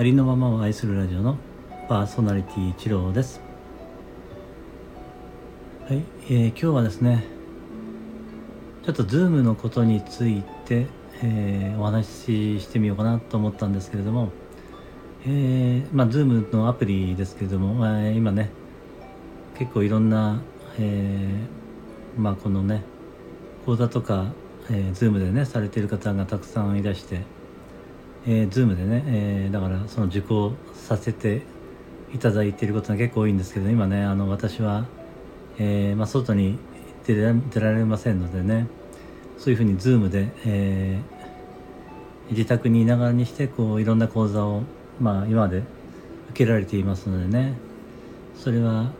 ありのままを愛するラジオのパーソナリティ一郎です。はい、えー、今日はですねちょっとズームのことについて、えー、お話ししてみようかなと思ったんですけれどもえー、まあズームのアプリですけれども、まあ、今ね結構いろんな、えー、まあこのね講座とか、えー、ズームでねされている方がたくさんいらしてえー、Zoom でね、えー、だからその受講させていただいていることが結構多いんですけど今ねあの私は、えーまあ、外に出出られませんのでねそういうふうに Zoom で、えー、自宅にいながらにしてこういろんな講座を、まあ、今まで受けられていますのでねそれは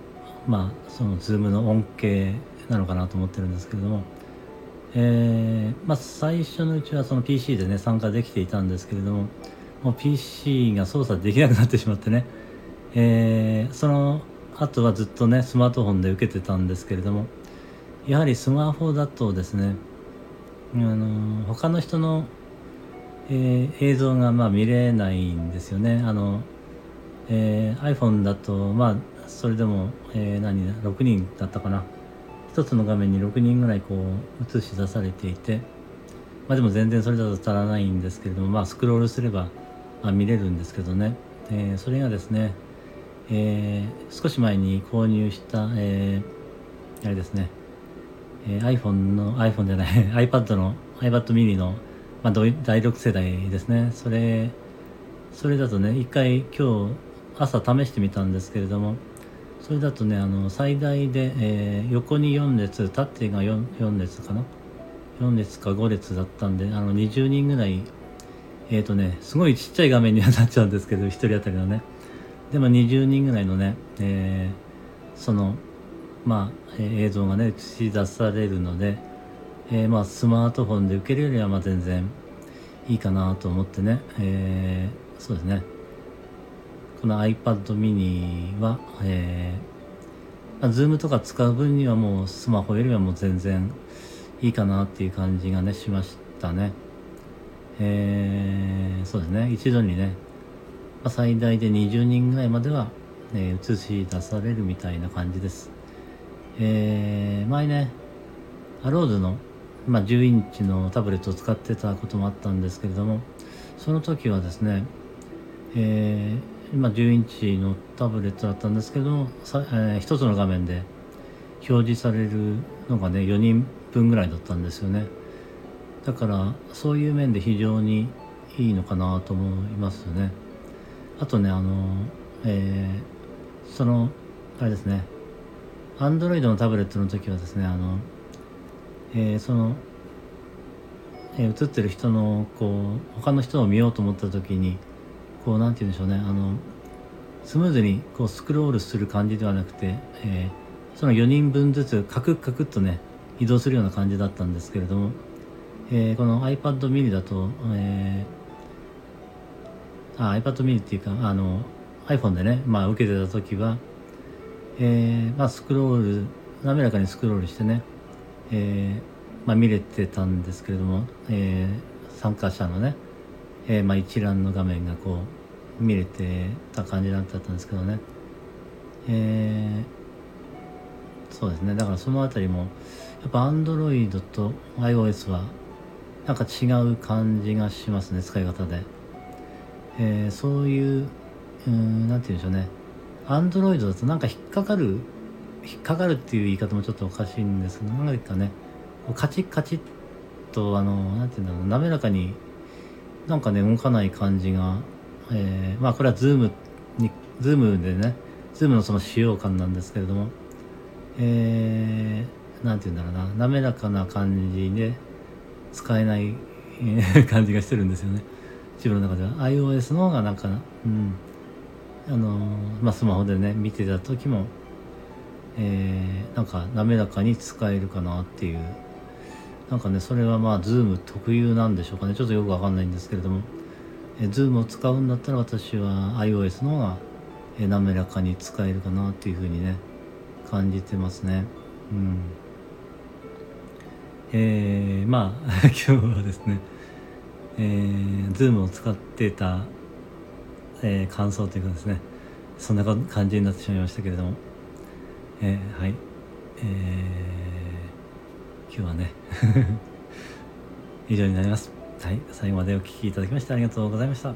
まあその Zoom の恩恵なのかなと思ってるんですけれどもえー、まあ、最初のうちはその PC でね参加できていたんですけれどももう PC が操作できなくなってしまってね、えー、その後はずっとねスマートフォンで受けてたんですけれどもやはりスマホだとですねあの他の人の、えー、映像がまあ見れないんですよね。あの、えー、iPhone だとまあそれでも、えー、何6人だったかな。1つの画面に6人ぐらいこう映し出されていて、まあ、でも全然それだと足らないんですけれども、まあ、スクロールすれば、あ、見れるんですけどね、えー、それがですね、えー、少し前に購入した、えー、あれですね、えー、iPhone の iPhone じゃない iPad の iPad mini の、まあ、第6世代ですね。それそれだとね一回今日朝試してみたんですけれどもそれだとねあの最大で、えー、横に4列縦が 4, 4列かな？4列か5列だったんであの20人ぐらいえっ、ー、とねすごいちっちゃい画面にはなっちゃうんですけど1人当たりのね。でも20人ぐらいのね、えー、そのまあ、えー、映像がね映し出されるので、えー、まあスマートフォンで受けるよりはまあ全然いいかなと思ってね、えー、そうですね。この iPad mini は、えー、ま、Zoom とか使う分にはもうスマホよりはもう全然いいかなっていう感じがねしましたね。えー、そうですね一度にね、まあ、最大で20人ぐらいまでは、えー、映し出されるみたいな感じです。えー、前ねアローズの、まあ、10インチのタブレットを使ってたこともあったんですけれどもその時はですね、えー今10インチのタブレットだったんですけどさ、えー、つの画面で表示されるのがね4人分ぐらいだったんですよね。だからそういう面で非常にいいのかなと思いますよね。あとねあのえー、そのあれですね。Android のタブレットの時はですねあの、えー、その、えー、映ってる人のこう他の人を見ようと思った時にこうなんて言うんでしょうね。あのスムーズにこうスクロールする感じではなくて、えー、その4人分ずつカクッカクっとね移動するような感じだったんですけれども、えー、この iPad mini だと、えー、あ iPad mini っていうかあの iPhone でね、まあ、受けてた時は、えーまあ、スクロール滑らかにスクロールしてね、えーまあ、見れてたんですけれども、えー、参加者のねえー、まあ、一覧の画面がこう見れてた感じだったんですけどね、えー、そうですね。だからその辺りもやっぱ Android と iOS はなんか違う感じがしますね使い方で、えー、そういううんなんて言うんでしょうね。Android だとなんか引っかかる引っかかるっていう言い方もちょっとおかしいんですけど何かねカチッカチッとあのなんて言うんだろう滑らかになんかね動かない感じが、えー、まあこれはズームにズームでねズームのその使用感なんですけれどもえー、なんて言うんだろうな滑らかな感じで使えない感じがしてるんですよね。自分の中では。iOS の方がなんかうん。あのまあスマホでね見てた時もえー、なんか滑らかに使えるかなっていうなんかねそれはまあ Zoom 特有なんでしょうかね。ちょっとよくわかんないんですけれども。え Zoom を使うんだったら私は iOS の方がえ滑らかに使えるかなっていうふうにね感じてますね。うん。えー、まあ 今日はですねえー、Zoom を使ってたえー、感想というかですねそんな感じになってしまいましたけれども、えー、はい。えー、今日はね 以上になります。はい最後までお聴きいただきましてありがとうございました。